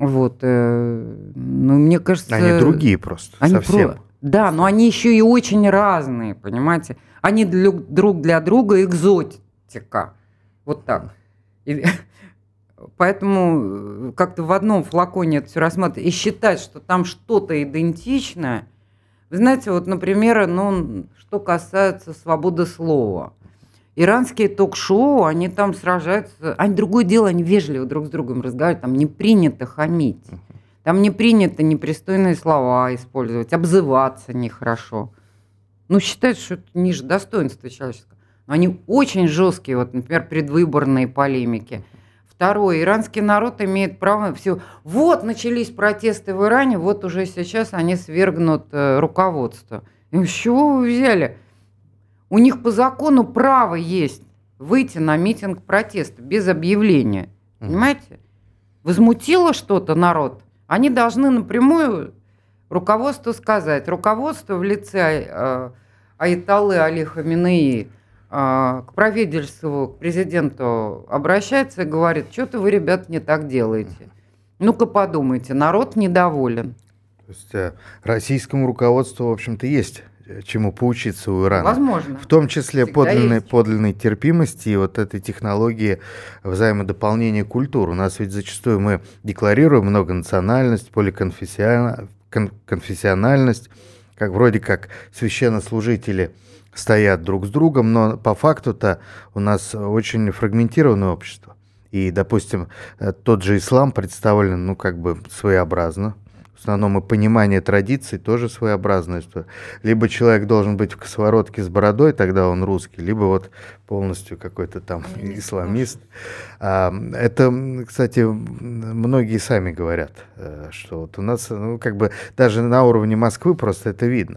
Вот, э, ну, мне кажется... Они другие просто, они совсем. Про... Да, но они еще и очень разные, понимаете? Они для, друг для друга экзотика. Вот так. И, поэтому э, как-то в одном флаконе это все рассматривать и считать, что там что-то идентичное. Вы знаете, вот, например, ну, что касается свободы слова. Иранские ток-шоу, они там сражаются. Они другое дело, они вежливо друг с другом разговаривают. Там не принято хамить. Там не принято непристойные слова использовать, обзываться нехорошо. Ну, считают, что это ниже достоинства человеческого. Но они очень жесткие, вот, например, предвыборные полемики. Второе, иранский народ имеет право все. Вот начались протесты в Иране, вот уже сейчас они свергнут э, руководство. И с чего вы взяли? У них по закону право есть выйти на митинг протеста без объявления. Понимаете? Возмутило что-то народ. Они должны напрямую руководству сказать. Руководство в лице э, Айталы Али Хаминеи – а, к правительству, к президенту обращается и говорит, что-то вы, ребят, не так делаете. Ну-ка подумайте, народ недоволен. То есть э, российскому руководству, в общем-то, есть э, чему поучиться у Ирана. Возможно. В том числе подлинной, подлинной терпимости и вот этой технологии взаимодополнения культур. У нас ведь зачастую мы декларируем многонациональность, поликонфессиональность, как вроде как священнослужители – стоят друг с другом, но по факту-то у нас очень фрагментированное общество. И, допустим, э, тот же ислам представлен, ну, как бы своеобразно. В основном и понимание традиций тоже своеобразное. Что либо человек должен быть в косоворотке с бородой, тогда он русский, либо вот полностью какой-то там исламист. А, это, кстати, многие сами говорят, э, что вот у нас, ну, как бы даже на уровне Москвы просто это видно.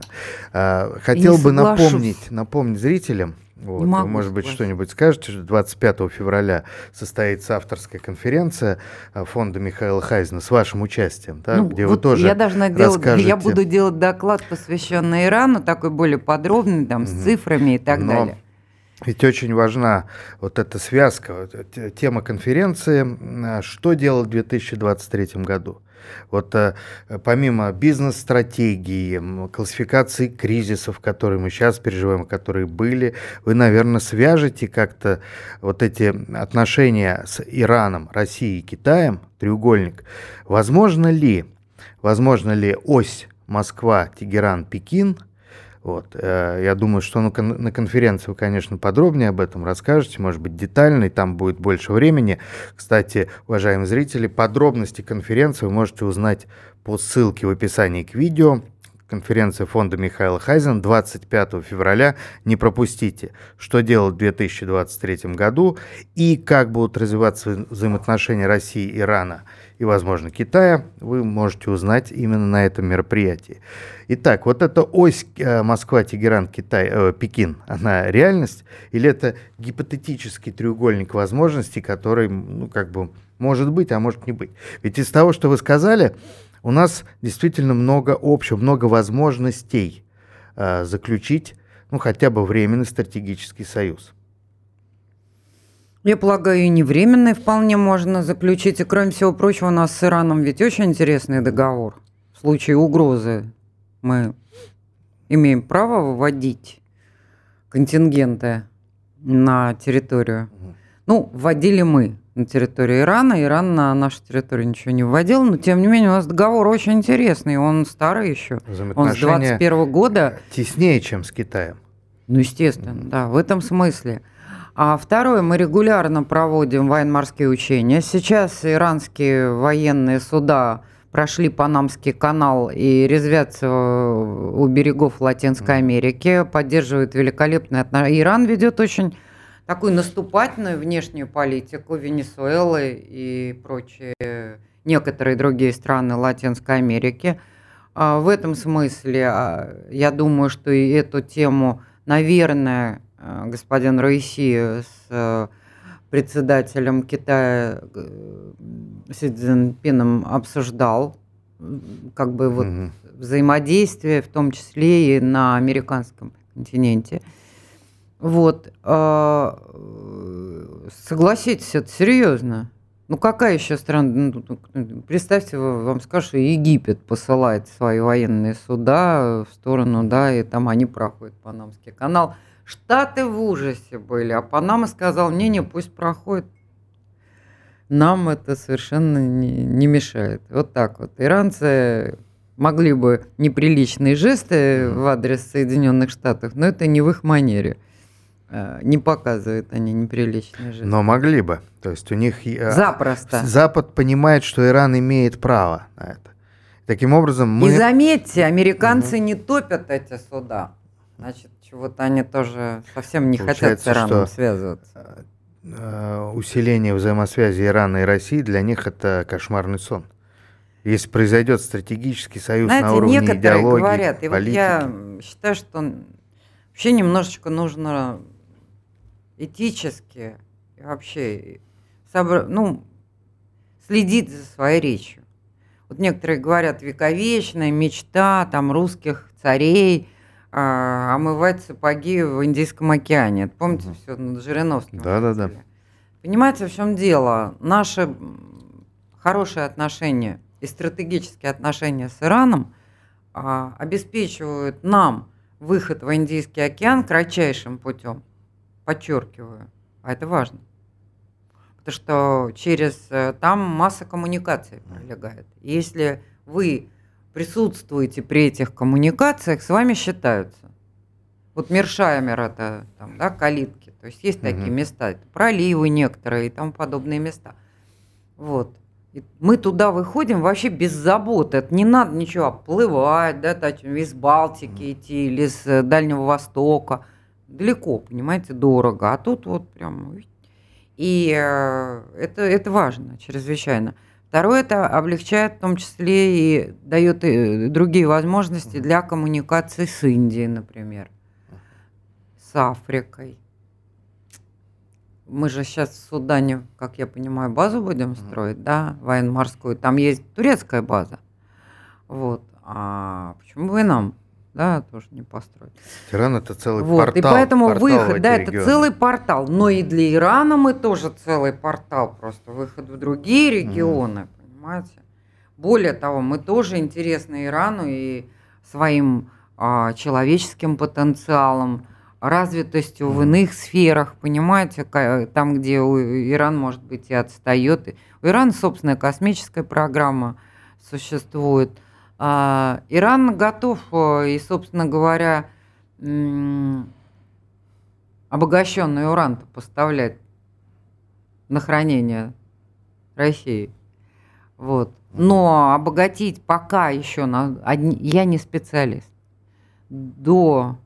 А, хотел бы напомнить, напомнить зрителям, вот. Могу Вы, может быть, что-нибудь скажете, что 25 февраля состоится авторская конференция э, фонда Михаила Хайзена с вашим участием, да, ну, где вот вы тоже я должна делать, расскажете... Я буду делать доклад, посвященный Ирану, такой более подробный, там, с цифрами и так Но... далее. Ведь очень важна вот эта связка, вот, тема конференции, что делать в 2023 году. Вот э, помимо бизнес-стратегии, классификации кризисов, которые мы сейчас переживаем, которые были, вы, наверное, свяжете как-то вот эти отношения с Ираном, Россией и Китаем, треугольник. Возможно ли, возможно ли ось Москва, Тегеран, Пекин – вот. Э, я думаю, что на конференции вы, конечно, подробнее об этом расскажете, может быть, детально, и там будет больше времени. Кстати, уважаемые зрители, подробности конференции вы можете узнать по ссылке в описании к видео. Конференция фонда Михаила Хайзен 25 февраля. Не пропустите, что делать в 2023 году и как будут развиваться взаимоотношения России и Ирана и, возможно, Китая, вы можете узнать именно на этом мероприятии. Итак, вот эта ось э, Москва, Тегеран, Китай, э, Пекин, она реальность или это гипотетический треугольник возможностей, который, ну, как бы, может быть, а может не быть? Ведь из того, что вы сказали, у нас действительно много общего, много возможностей э, заключить, ну, хотя бы временный стратегический союз. Я полагаю, и не временный вполне можно заключить. И, кроме всего прочего, у нас с Ираном ведь очень интересный договор. В случае угрозы мы имеем право выводить контингенты на территорию. Ну, вводили мы на территорию Ирана. Иран на нашу территорию ничего не вводил, но тем не менее у нас договор очень интересный, он старый еще. Он с 21 года. Теснее, чем с Китаем. Ну, естественно, да, в этом смысле. А второе, мы регулярно проводим военно-морские учения. Сейчас иранские военные суда прошли Панамский канал и резвятся у берегов Латинской Америки, поддерживают великолепные отношения. Иран ведет очень такую наступательную внешнюю политику Венесуэлы и прочие некоторые другие страны Латинской Америки. А в этом смысле а, я думаю, что и эту тему, наверное, Э, господин Раиси с э, председателем Китая э, Си Цзиньпином обсуждал как бы вот угу. взаимодействие, в том числе и на американском континенте. Вот. А, согласитесь, это серьезно. Ну какая еще страна? Ну, ну, представьте, вам скажут, что Египет посылает свои военные суда в сторону, да, и там они проходят Панамский канал. Штаты в ужасе были, а Панама сказал, не-не, пусть проходит. Нам это совершенно не, не мешает. Вот так вот. Иранцы могли бы неприличные жесты в адрес Соединенных Штатов, но это не в их манере. Э, не показывают они неприличные жесты. Но могли бы. То есть у них... Э, Запросто. Запад понимает, что Иран имеет право на это. Таким образом мы... И заметьте, американцы угу. не топят эти суда. Значит, чего-то они тоже совсем не Получается, хотят с Ираном что связываться. Э, усиление взаимосвязи Ирана и России для них это кошмарный сон. Если произойдет стратегический союз Знаете, на уровне некоторые идеологии, говорят, и политики. вот я считаю, что вообще немножечко нужно этически и вообще собр... ну, следить за своей речью. Вот некоторые говорят, вековечная мечта там русских царей а, омывать сапоги в Индийском океане. Это, помните, угу. все над Жириновским? Да, да, да. Понимаете, в чем дело? Наши хорошие отношения и стратегические отношения с Ираном а, обеспечивают нам выход в Индийский океан кратчайшим путем подчеркиваю, а это важно. Потому что через э, там масса коммуникаций пролегает. Если вы присутствуете при этих коммуникациях, с вами считаются. Вот Мершаймер это там, да, калитки. То есть есть угу. такие места, это проливы некоторые и тому подобные места. Вот. И мы туда выходим вообще без забот. Это не надо ничего оплывать, да, так, из Балтики идти или с э, Дальнего Востока далеко, понимаете, дорого, а тут вот прям... И э, это, это важно, чрезвычайно. Второе, это облегчает в том числе и дает и другие возможности для коммуникации с Индией, например, с Африкой. Мы же сейчас в Судане, как я понимаю, базу будем строить, да, военно-морскую. Там есть турецкая база. Вот. А почему бы и нам да, тоже не построить. Иран это целый вот, портал. И поэтому портал выход, да, регионы. это целый портал. Но и для Ирана мы тоже целый портал, просто выход в другие регионы, mm. понимаете? Более того, мы тоже интересны Ирану и своим а, человеческим потенциалом, развитостью mm. в иных сферах, понимаете, там, где Иран, может быть, и отстает. У Ирана собственная космическая программа существует – Иран готов э, и, собственно говоря, обогащенный уран поставлять на хранение России. Вот. Но обогатить пока еще на одни, я не специалист. До,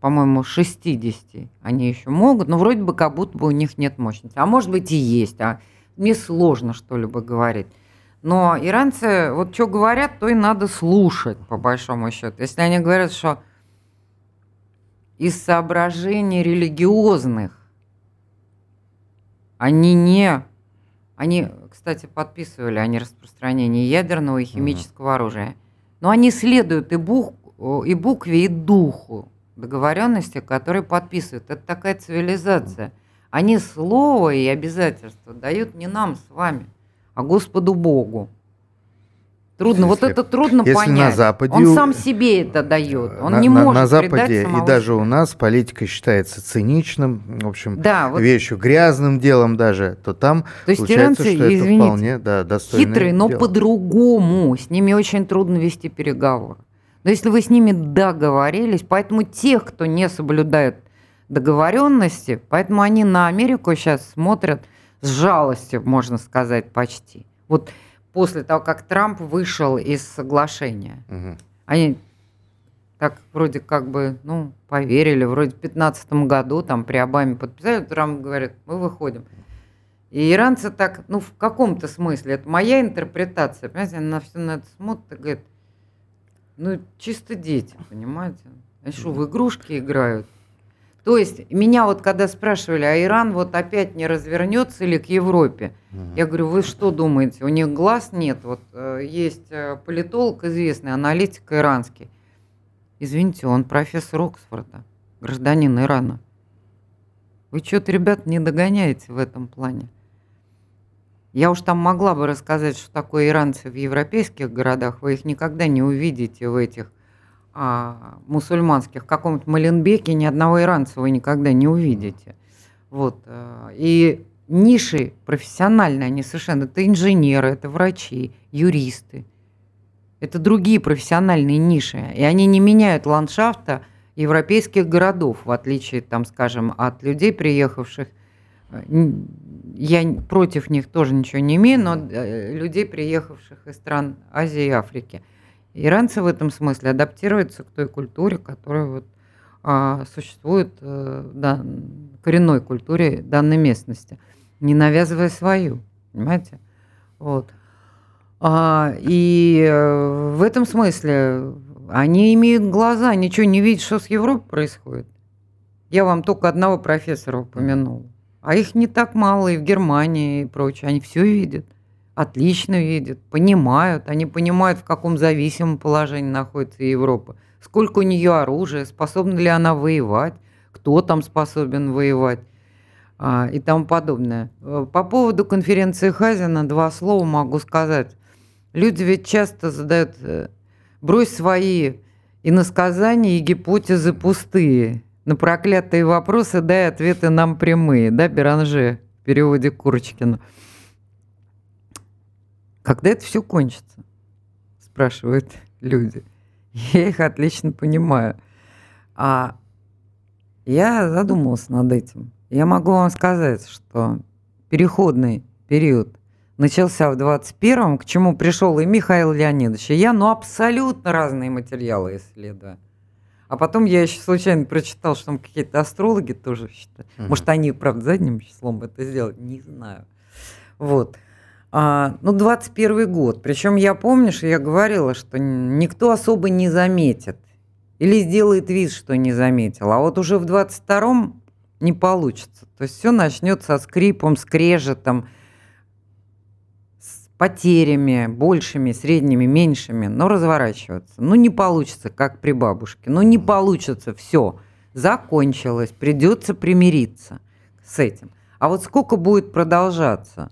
по-моему, 60 они еще могут, но вроде бы как будто бы у них нет мощности. А может быть и есть. А мне сложно что-либо говорить. Но иранцы, вот что говорят, то и надо слушать, по большому счету. Если они говорят, что из соображений религиозных они не... Они, кстати, подписывали о нераспространении ядерного и химического uh-huh. оружия. Но они следуют и, бух, и букве, и духу договоренности, которые подписывают. Это такая цивилизация. Они слово и обязательства дают не нам с вами – а Господу Богу. Трудно, если, вот это трудно если понять. На Западе, он сам себе это дает. Он на, не на, может на Западе и даже у нас политика считается циничным, в общем, да, вот, вещью грязным делом даже, то там то есть получается, иранцы, что извините, это вполне да, достойное Хитрые, но по-другому. С ними очень трудно вести переговоры. Но если вы с ними договорились, поэтому тех, кто не соблюдает договоренности, поэтому они на Америку сейчас смотрят с жалостью, можно сказать, почти. Вот после того, как Трамп вышел из соглашения, угу. они так вроде как бы, ну, поверили, вроде в 2015 году там при Обаме подписали, Трамп говорит, мы выходим. И иранцы так, ну, в каком-то смысле, это моя интерпретация, понимаете, она на все на это смотрит и говорит, ну, чисто дети, понимаете? Они что, в игрушки играют? То есть меня вот когда спрашивали, а Иран вот опять не развернется ли к Европе? Угу. Я говорю, вы что думаете, у них глаз нет? Вот э, есть э, политолог известный, аналитик иранский. Извините, он профессор Оксфорда, гражданин Ирана. Вы что-то, ребят, не догоняете в этом плане. Я уж там могла бы рассказать, что такое иранцы в европейских городах. Вы их никогда не увидите в этих а, мусульманских. В каком-то Маленбеке ни одного иранца вы никогда не увидите. Вот. Э, и ниши профессиональные, они совершенно... Это инженеры, это врачи, юристы. Это другие профессиональные ниши. И они не меняют ландшафта европейских городов, в отличие, там, скажем, от людей, приехавших я против них тоже ничего не имею, но э, людей, приехавших из стран Азии и Африки. Иранцы в этом смысле адаптируются к той культуре, которая вот, а, существует, а, да, коренной культуре данной местности, не навязывая свою, понимаете? Вот. А, и э, в этом смысле они имеют глаза, ничего не видят, что с Европой происходит. Я вам только одного профессора упомянул. А их не так мало и в Германии и прочее. Они все видят, отлично видят, понимают. Они понимают, в каком зависимом положении находится Европа. Сколько у нее оружия, способна ли она воевать, кто там способен воевать а, и тому подобное. Э, по поводу конференции Хазина два слова могу сказать. Люди ведь часто задают э, «брось свои иносказания и гипотезы пустые». На проклятые вопросы дай ответы нам прямые, да, Беранже в переводе Курочкина. Когда это все кончится? Спрашивают люди. Я их отлично понимаю. А я задумался над этим. Я могу вам сказать, что переходный период начался в 21-м, к чему пришел и Михаил Леонидович, и я, ну, абсолютно разные материалы исследую. А потом я еще случайно прочитал, что там какие-то астрологи тоже считают. Угу. Может, они, правда, задним числом это сделают, не знаю. Вот. А, ну, 21 год. Причем я помню, что я говорила, что никто особо не заметит. Или сделает вид, что не заметил. А вот уже в 22-м не получится. То есть все начнется скрипом, скрежетом, потерями большими, средними, меньшими, но разворачиваться. Ну, не получится, как при бабушке. Ну, не получится, все, закончилось, придется примириться с этим. А вот сколько будет продолжаться?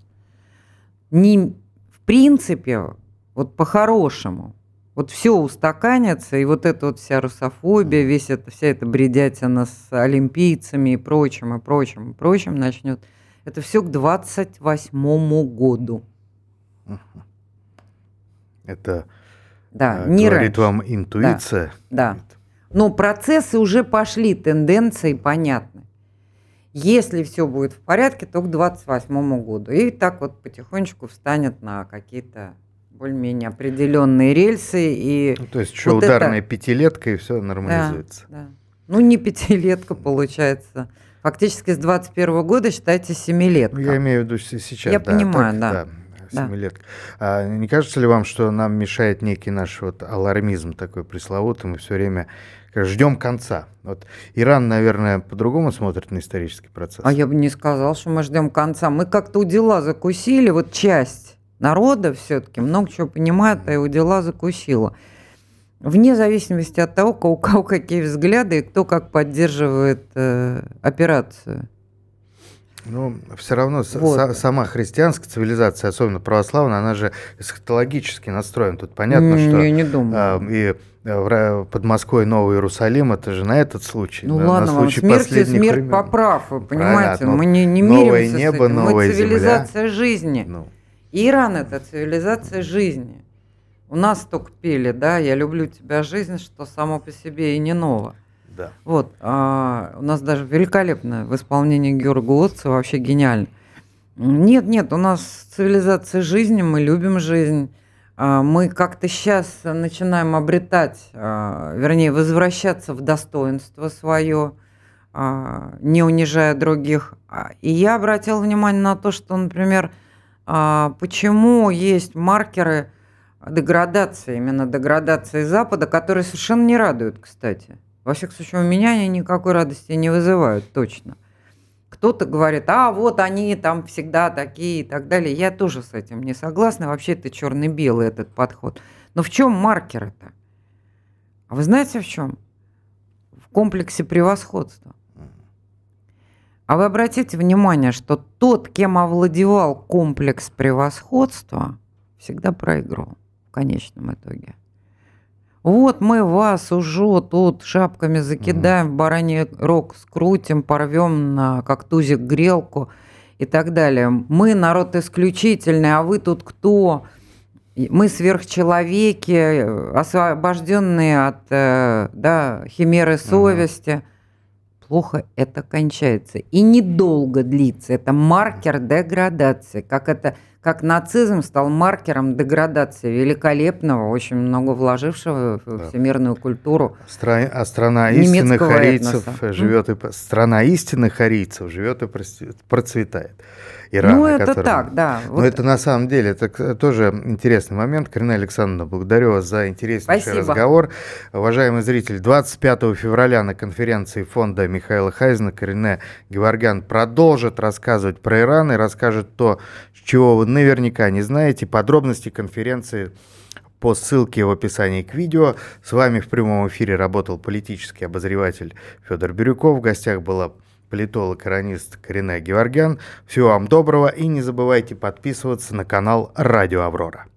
Не, в принципе, вот по-хорошему, вот все устаканится, и вот эта вот вся русофобия, весь это, вся эта бредятина с олимпийцами и прочим, и прочим, и прочим начнет. Это все к 28 году. Это да, э, не говорит раньше. вам интуиция? Да, да. Но процессы уже пошли, тенденции понятны. Если все будет в порядке, то к 28 году. И так вот потихонечку встанет на какие-то более-менее определенные рельсы. И ну, то есть еще вот ударная это... пятилетка, и все нормализуется. Да, да. Ну, не пятилетка получается. Фактически с 21 года считайте семилетка. Ну, я имею в виду сейчас. Я да, понимаю, так, да. да семилетка. Да. А не кажется ли вам, что нам мешает некий наш вот алармизм такой пресловутый, мы все время ждем конца. Вот Иран, наверное, по-другому смотрит на исторический процесс. А я бы не сказал, что мы ждем конца. Мы как-то у дела закусили, вот часть народа все-таки много чего понимает, а у дела закусила. Вне зависимости от того, у кого какие взгляды и кто как поддерживает э, операцию. Ну, все равно вот. сама христианская цивилизация, особенно православная, она же эсхатологически настроена. Тут понятно, не, что я не думаю. А, и э, под Москвой Новый Иерусалим, это же на этот случай. Ну да, ладно, на случай смерть и смерть времен. поправ, вы понимаете? Мы не, не новое миримся небо, с этим. Новая Мы цивилизация земля. жизни. Ну. Иран – это цивилизация жизни. У нас только пели, да, «Я люблю тебя, жизнь», что само по себе и не ново. Да. Вот. А, у нас даже великолепно в исполнении Георга Лотца, вообще гениально. Нет, нет, у нас цивилизация жизни, мы любим жизнь. А, мы как-то сейчас начинаем обретать, а, вернее, возвращаться в достоинство свое, а, не унижая других. И я обратил внимание на то, что, например, почему есть маркеры деградации, именно деградации Запада, которые совершенно не радуют, кстати. Во всяком случае, у меня они никакой радости не вызывают, точно. Кто-то говорит, а вот они там всегда такие и так далее. Я тоже с этим не согласна. Вообще это черно-белый этот подход. Но в чем маркер это? А вы знаете в чем? В комплексе превосходства. А вы обратите внимание, что тот, кем овладевал комплекс превосходства, всегда проигрывал в конечном итоге. Вот мы вас уже тут шапками закидаем, mm-hmm. бараний рог скрутим, порвем на как тузик грелку и так далее. Мы народ исключительный, а вы тут кто? Мы сверхчеловеки, освобожденные от э, да, химеры совести. Mm-hmm плохо это кончается. И недолго длится. Это маркер деградации. Как, это, как нацизм стал маркером деградации великолепного, очень много вложившего в да. всемирную культуру. Стра... А страна истинных арийцев живет и страна истинных арийцев живет и процветает. Ирана. Ну, это который... так, да. Но вот. это на самом деле, это тоже интересный момент. Карина Александровна, благодарю вас за интереснейший Спасибо. разговор. Уважаемый зритель, 25 февраля на конференции фонда Михаила Хайзена Карине Геворгян продолжит рассказывать про Иран и расскажет то, чего вы наверняка не знаете. Подробности конференции по ссылке в описании к видео. С вами в прямом эфире работал политический обозреватель Федор Бирюков. В гостях была политолог-иронист Карине Геворгян. Всего вам доброго и не забывайте подписываться на канал Радио Аврора.